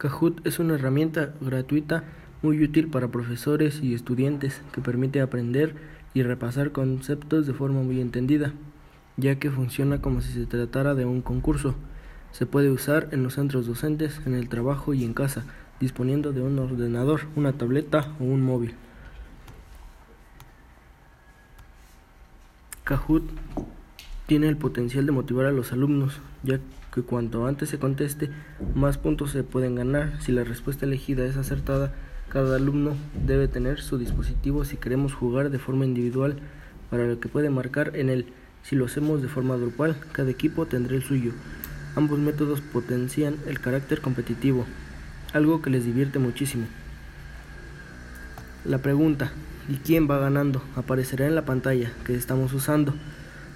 Kahoot es una herramienta gratuita muy útil para profesores y estudiantes que permite aprender y repasar conceptos de forma muy entendida, ya que funciona como si se tratara de un concurso. Se puede usar en los centros docentes, en el trabajo y en casa, disponiendo de un ordenador, una tableta o un móvil. Kahoot tiene el potencial de motivar a los alumnos, ya que cuanto antes se conteste, más puntos se pueden ganar. Si la respuesta elegida es acertada, cada alumno debe tener su dispositivo si queremos jugar de forma individual para lo que puede marcar en él. Si lo hacemos de forma grupal, cada equipo tendrá el suyo. Ambos métodos potencian el carácter competitivo, algo que les divierte muchísimo. La pregunta, ¿y quién va ganando? aparecerá en la pantalla que estamos usando,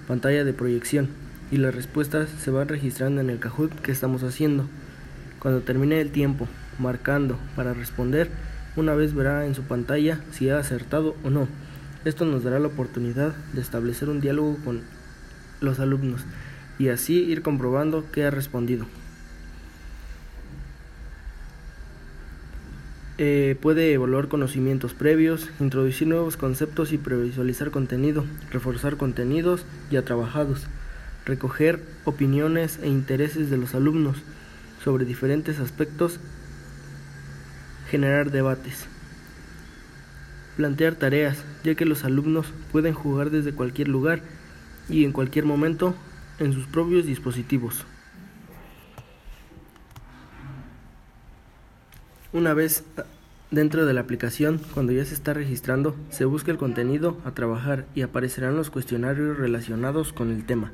pantalla de proyección y las respuestas se van registrando en el Kahoot que estamos haciendo. Cuando termine el tiempo marcando para responder, una vez verá en su pantalla si ha acertado o no. Esto nos dará la oportunidad de establecer un diálogo con los alumnos y así ir comprobando que ha respondido. Eh, puede evaluar conocimientos previos, introducir nuevos conceptos y previsualizar contenido, reforzar contenidos ya trabajados recoger opiniones e intereses de los alumnos sobre diferentes aspectos, generar debates, plantear tareas, ya que los alumnos pueden jugar desde cualquier lugar y en cualquier momento en sus propios dispositivos. Una vez dentro de la aplicación, cuando ya se está registrando, se busca el contenido a trabajar y aparecerán los cuestionarios relacionados con el tema.